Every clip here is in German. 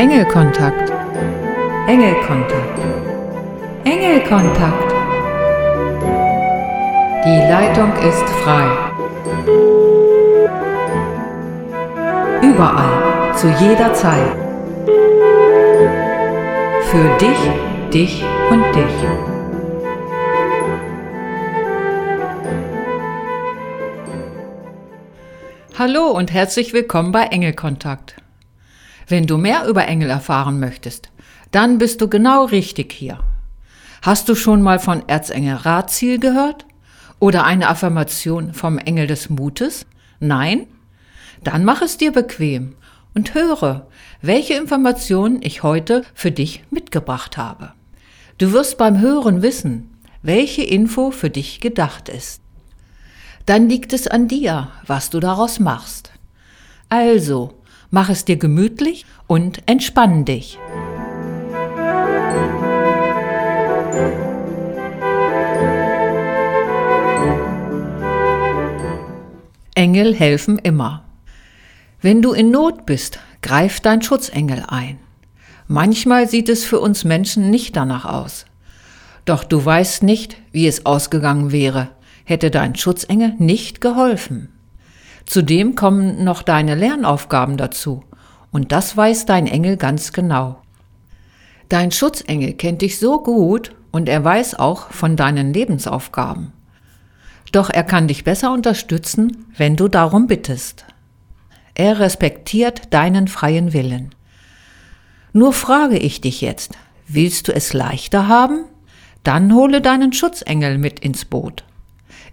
Engelkontakt. Engelkontakt. Engelkontakt. Die Leitung ist frei. Überall, zu jeder Zeit. Für dich, dich und dich. Hallo und herzlich willkommen bei Engelkontakt. Wenn du mehr über Engel erfahren möchtest, dann bist du genau richtig hier. Hast du schon mal von Erzengel Raziel gehört? Oder eine Affirmation vom Engel des Mutes? Nein? Dann mach es dir bequem und höre, welche Informationen ich heute für dich mitgebracht habe. Du wirst beim Hören wissen, welche Info für dich gedacht ist. Dann liegt es an dir, was du daraus machst. Also, Mach es dir gemütlich und entspann dich. Engel helfen immer. Wenn du in Not bist, greift dein Schutzengel ein. Manchmal sieht es für uns Menschen nicht danach aus. Doch du weißt nicht, wie es ausgegangen wäre, hätte dein Schutzengel nicht geholfen. Zudem kommen noch deine Lernaufgaben dazu. Und das weiß dein Engel ganz genau. Dein Schutzengel kennt dich so gut und er weiß auch von deinen Lebensaufgaben. Doch er kann dich besser unterstützen, wenn du darum bittest. Er respektiert deinen freien Willen. Nur frage ich dich jetzt, willst du es leichter haben? Dann hole deinen Schutzengel mit ins Boot.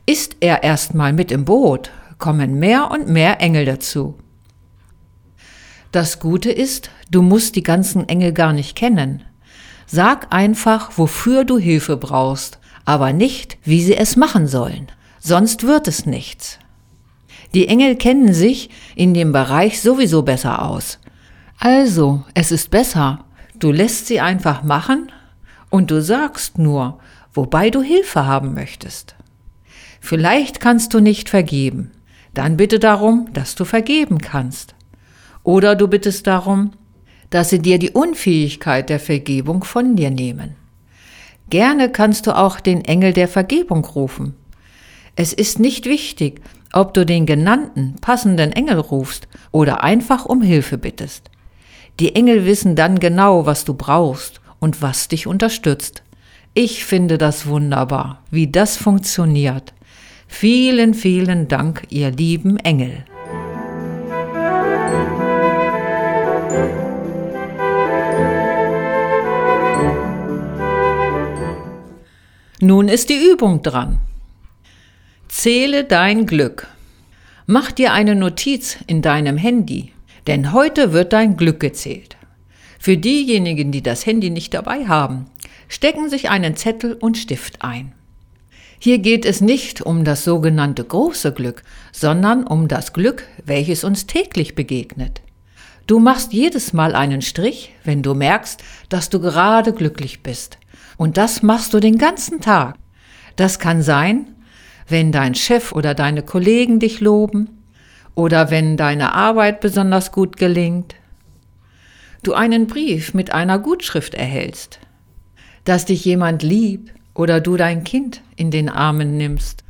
Ist er erstmal mit im Boot, kommen mehr und mehr Engel dazu. Das Gute ist, du musst die ganzen Engel gar nicht kennen. Sag einfach, wofür du Hilfe brauchst, aber nicht, wie sie es machen sollen. Sonst wird es nichts. Die Engel kennen sich in dem Bereich sowieso besser aus. Also, es ist besser, du lässt sie einfach machen und du sagst nur, wobei du Hilfe haben möchtest. Vielleicht kannst du nicht vergeben. Dann bitte darum, dass du vergeben kannst. Oder du bittest darum, dass sie dir die Unfähigkeit der Vergebung von dir nehmen. Gerne kannst du auch den Engel der Vergebung rufen. Es ist nicht wichtig, ob du den genannten, passenden Engel rufst oder einfach um Hilfe bittest. Die Engel wissen dann genau, was du brauchst und was dich unterstützt. Ich finde das wunderbar, wie das funktioniert. Vielen, vielen Dank, ihr lieben Engel. Nun ist die Übung dran. Zähle dein Glück. Mach dir eine Notiz in deinem Handy, denn heute wird dein Glück gezählt. Für diejenigen, die das Handy nicht dabei haben, stecken sich einen Zettel und Stift ein. Hier geht es nicht um das sogenannte große Glück, sondern um das Glück, welches uns täglich begegnet. Du machst jedes Mal einen Strich, wenn du merkst, dass du gerade glücklich bist. Und das machst du den ganzen Tag. Das kann sein, wenn dein Chef oder deine Kollegen dich loben oder wenn deine Arbeit besonders gut gelingt. Du einen Brief mit einer Gutschrift erhältst, dass dich jemand liebt oder du dein Kind in den Armen nimmst.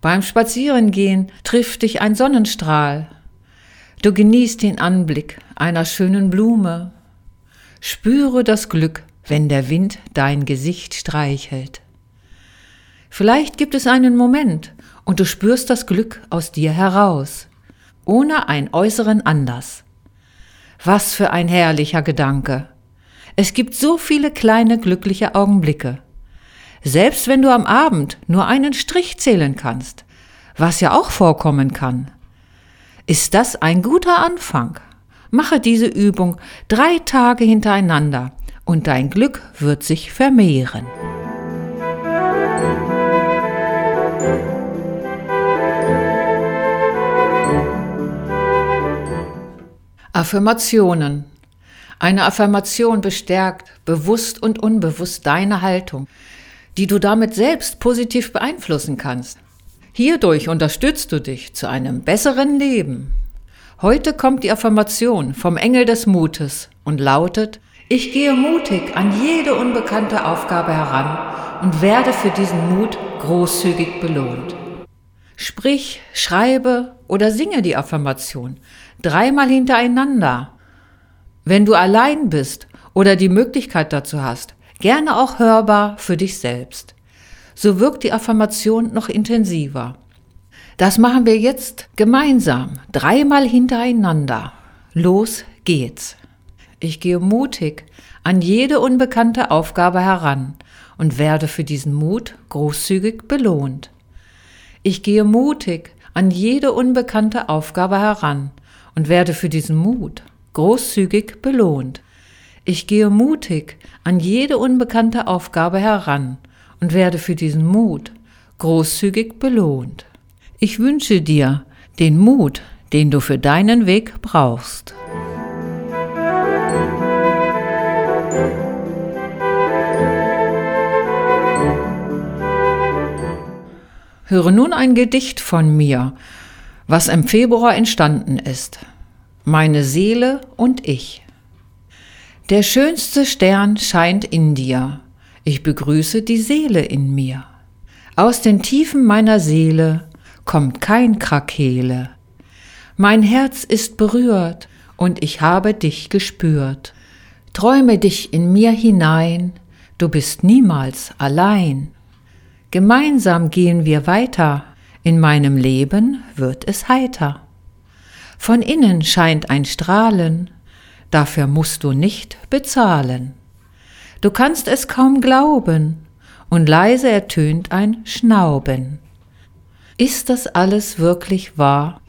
Beim Spazierengehen trifft dich ein Sonnenstrahl. Du genießt den Anblick einer schönen Blume. Spüre das Glück, wenn der Wind dein Gesicht streichelt. Vielleicht gibt es einen Moment und du spürst das Glück aus dir heraus, ohne einen äußeren Anlass. Was für ein herrlicher Gedanke. Es gibt so viele kleine glückliche Augenblicke. Selbst wenn du am Abend nur einen Strich zählen kannst, was ja auch vorkommen kann, ist das ein guter Anfang. Mache diese Übung drei Tage hintereinander und dein Glück wird sich vermehren. Affirmationen. Eine Affirmation bestärkt bewusst und unbewusst deine Haltung, die du damit selbst positiv beeinflussen kannst. Hierdurch unterstützt du dich zu einem besseren Leben. Heute kommt die Affirmation vom Engel des Mutes und lautet, ich gehe mutig an jede unbekannte Aufgabe heran und werde für diesen Mut großzügig belohnt. Sprich, schreibe oder singe die Affirmation dreimal hintereinander. Wenn du allein bist oder die Möglichkeit dazu hast, gerne auch hörbar für dich selbst. So wirkt die Affirmation noch intensiver. Das machen wir jetzt gemeinsam, dreimal hintereinander. Los geht's. Ich gehe mutig an jede unbekannte Aufgabe heran und werde für diesen Mut großzügig belohnt. Ich gehe mutig an jede unbekannte Aufgabe heran und werde für diesen Mut großzügig belohnt. Ich gehe mutig an jede unbekannte Aufgabe heran und werde für diesen Mut großzügig belohnt. Ich wünsche dir den Mut, den du für deinen Weg brauchst. Höre nun ein Gedicht von mir, was im Februar entstanden ist. Meine Seele und ich. Der schönste Stern scheint in dir. Ich begrüße die Seele in mir. Aus den Tiefen meiner Seele kommt kein Krakele. Mein Herz ist berührt und ich habe dich gespürt. Träume dich in mir hinein, du bist niemals allein. Gemeinsam gehen wir weiter, in meinem Leben wird es heiter. Von innen scheint ein Strahlen, dafür musst du nicht bezahlen. Du kannst es kaum glauben, und leise ertönt ein Schnauben. Ist das alles wirklich wahr?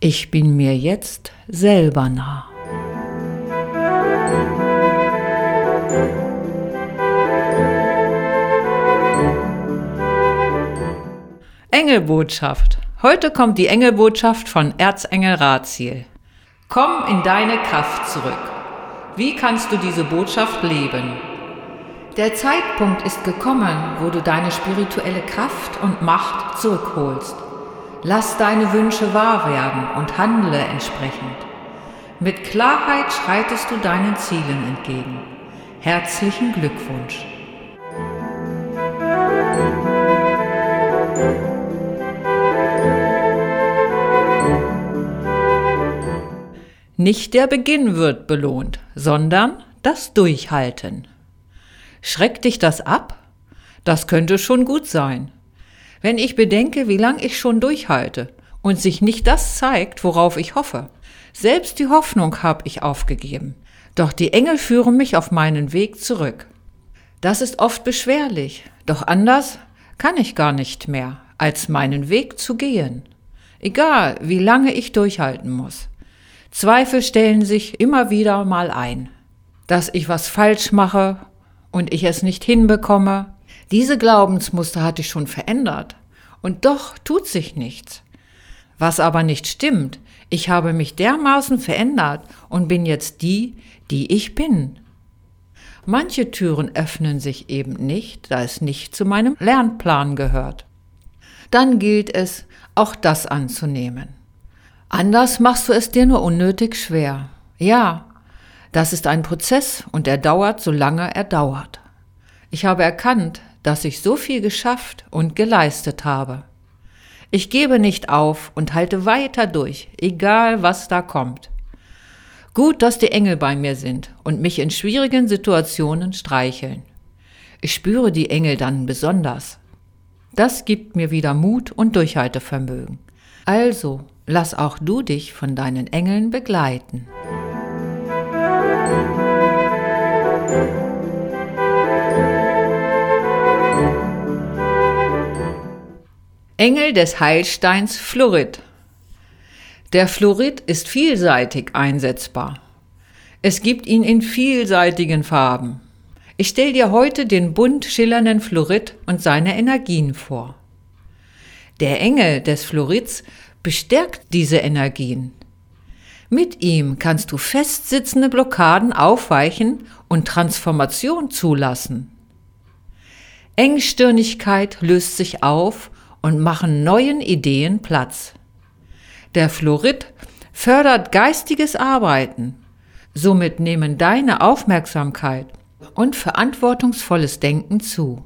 Ich bin mir jetzt selber nah. Engelbotschaft. Heute kommt die Engelbotschaft von Erzengel Raziel. Komm in deine Kraft zurück. Wie kannst du diese Botschaft leben? Der Zeitpunkt ist gekommen, wo du deine spirituelle Kraft und Macht zurückholst. Lass deine Wünsche wahr werden und handle entsprechend. Mit Klarheit schreitest du deinen Zielen entgegen. Herzlichen Glückwunsch. Nicht der Beginn wird belohnt, sondern das Durchhalten. Schreckt dich das ab? Das könnte schon gut sein. Wenn ich bedenke, wie lang ich schon durchhalte und sich nicht das zeigt, worauf ich hoffe. Selbst die Hoffnung habe ich aufgegeben. Doch die Engel führen mich auf meinen Weg zurück. Das ist oft beschwerlich, doch anders kann ich gar nicht mehr, als meinen Weg zu gehen. Egal, wie lange ich durchhalten muss. Zweifel stellen sich immer wieder mal ein. Dass ich was falsch mache und ich es nicht hinbekomme. Diese Glaubensmuster hatte ich schon verändert. Und doch tut sich nichts. Was aber nicht stimmt, ich habe mich dermaßen verändert und bin jetzt die, die ich bin. Manche Türen öffnen sich eben nicht, da es nicht zu meinem Lernplan gehört. Dann gilt es, auch das anzunehmen. Anders machst du es dir nur unnötig schwer. Ja, das ist ein Prozess und er dauert, solange er dauert. Ich habe erkannt, dass ich so viel geschafft und geleistet habe. Ich gebe nicht auf und halte weiter durch, egal was da kommt. Gut, dass die Engel bei mir sind und mich in schwierigen Situationen streicheln. Ich spüre die Engel dann besonders. Das gibt mir wieder Mut und Durchhaltevermögen. Also, lass auch du dich von deinen Engeln begleiten. Engel des Heilsteins Fluorid. Der Fluorid ist vielseitig einsetzbar. Es gibt ihn in vielseitigen Farben. Ich stelle dir heute den bunt schillernden Fluorid und seine Energien vor. Der Engel des Fluorids bestärkt diese Energien. Mit ihm kannst du festsitzende Blockaden aufweichen und Transformation zulassen. Engstirnigkeit löst sich auf und machen neuen Ideen Platz. Der Fluorid fördert geistiges Arbeiten. Somit nehmen deine Aufmerksamkeit und verantwortungsvolles Denken zu.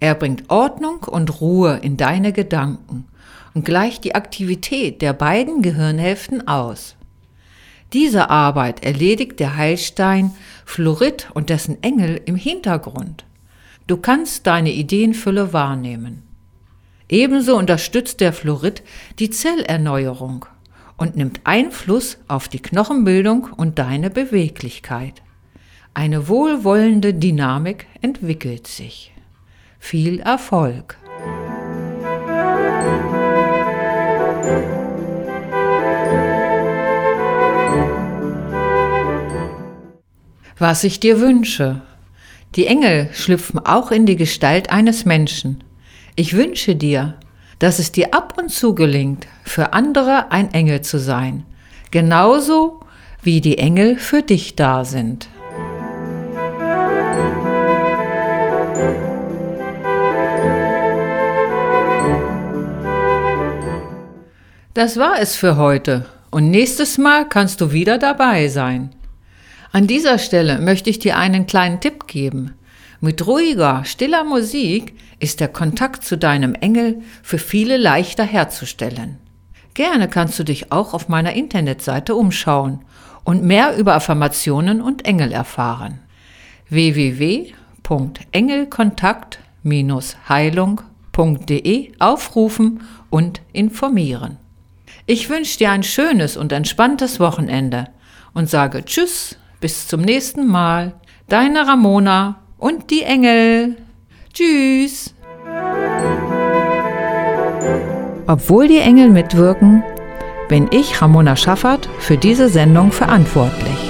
Er bringt Ordnung und Ruhe in deine Gedanken und gleicht die Aktivität der beiden Gehirnhälften aus. Diese Arbeit erledigt der Heilstein Fluorid und dessen Engel im Hintergrund. Du kannst deine Ideenfülle wahrnehmen. Ebenso unterstützt der Fluorid die Zellerneuerung und nimmt Einfluss auf die Knochenbildung und deine Beweglichkeit. Eine wohlwollende Dynamik entwickelt sich. Viel Erfolg! Was ich dir wünsche. Die Engel schlüpfen auch in die Gestalt eines Menschen. Ich wünsche dir, dass es dir ab und zu gelingt, für andere ein Engel zu sein, genauso wie die Engel für dich da sind. Das war es für heute und nächstes Mal kannst du wieder dabei sein. An dieser Stelle möchte ich dir einen kleinen Tipp geben. Mit ruhiger, stiller Musik ist der Kontakt zu deinem Engel für viele leichter herzustellen. Gerne kannst du dich auch auf meiner Internetseite umschauen und mehr über Affirmationen und Engel erfahren. www.engelkontakt-heilung.de aufrufen und informieren. Ich wünsche dir ein schönes und entspanntes Wochenende und sage Tschüss, bis zum nächsten Mal. Deine Ramona und die Engel. Tschüss. Obwohl die Engel mitwirken, bin ich, Ramona Schaffert, für diese Sendung verantwortlich.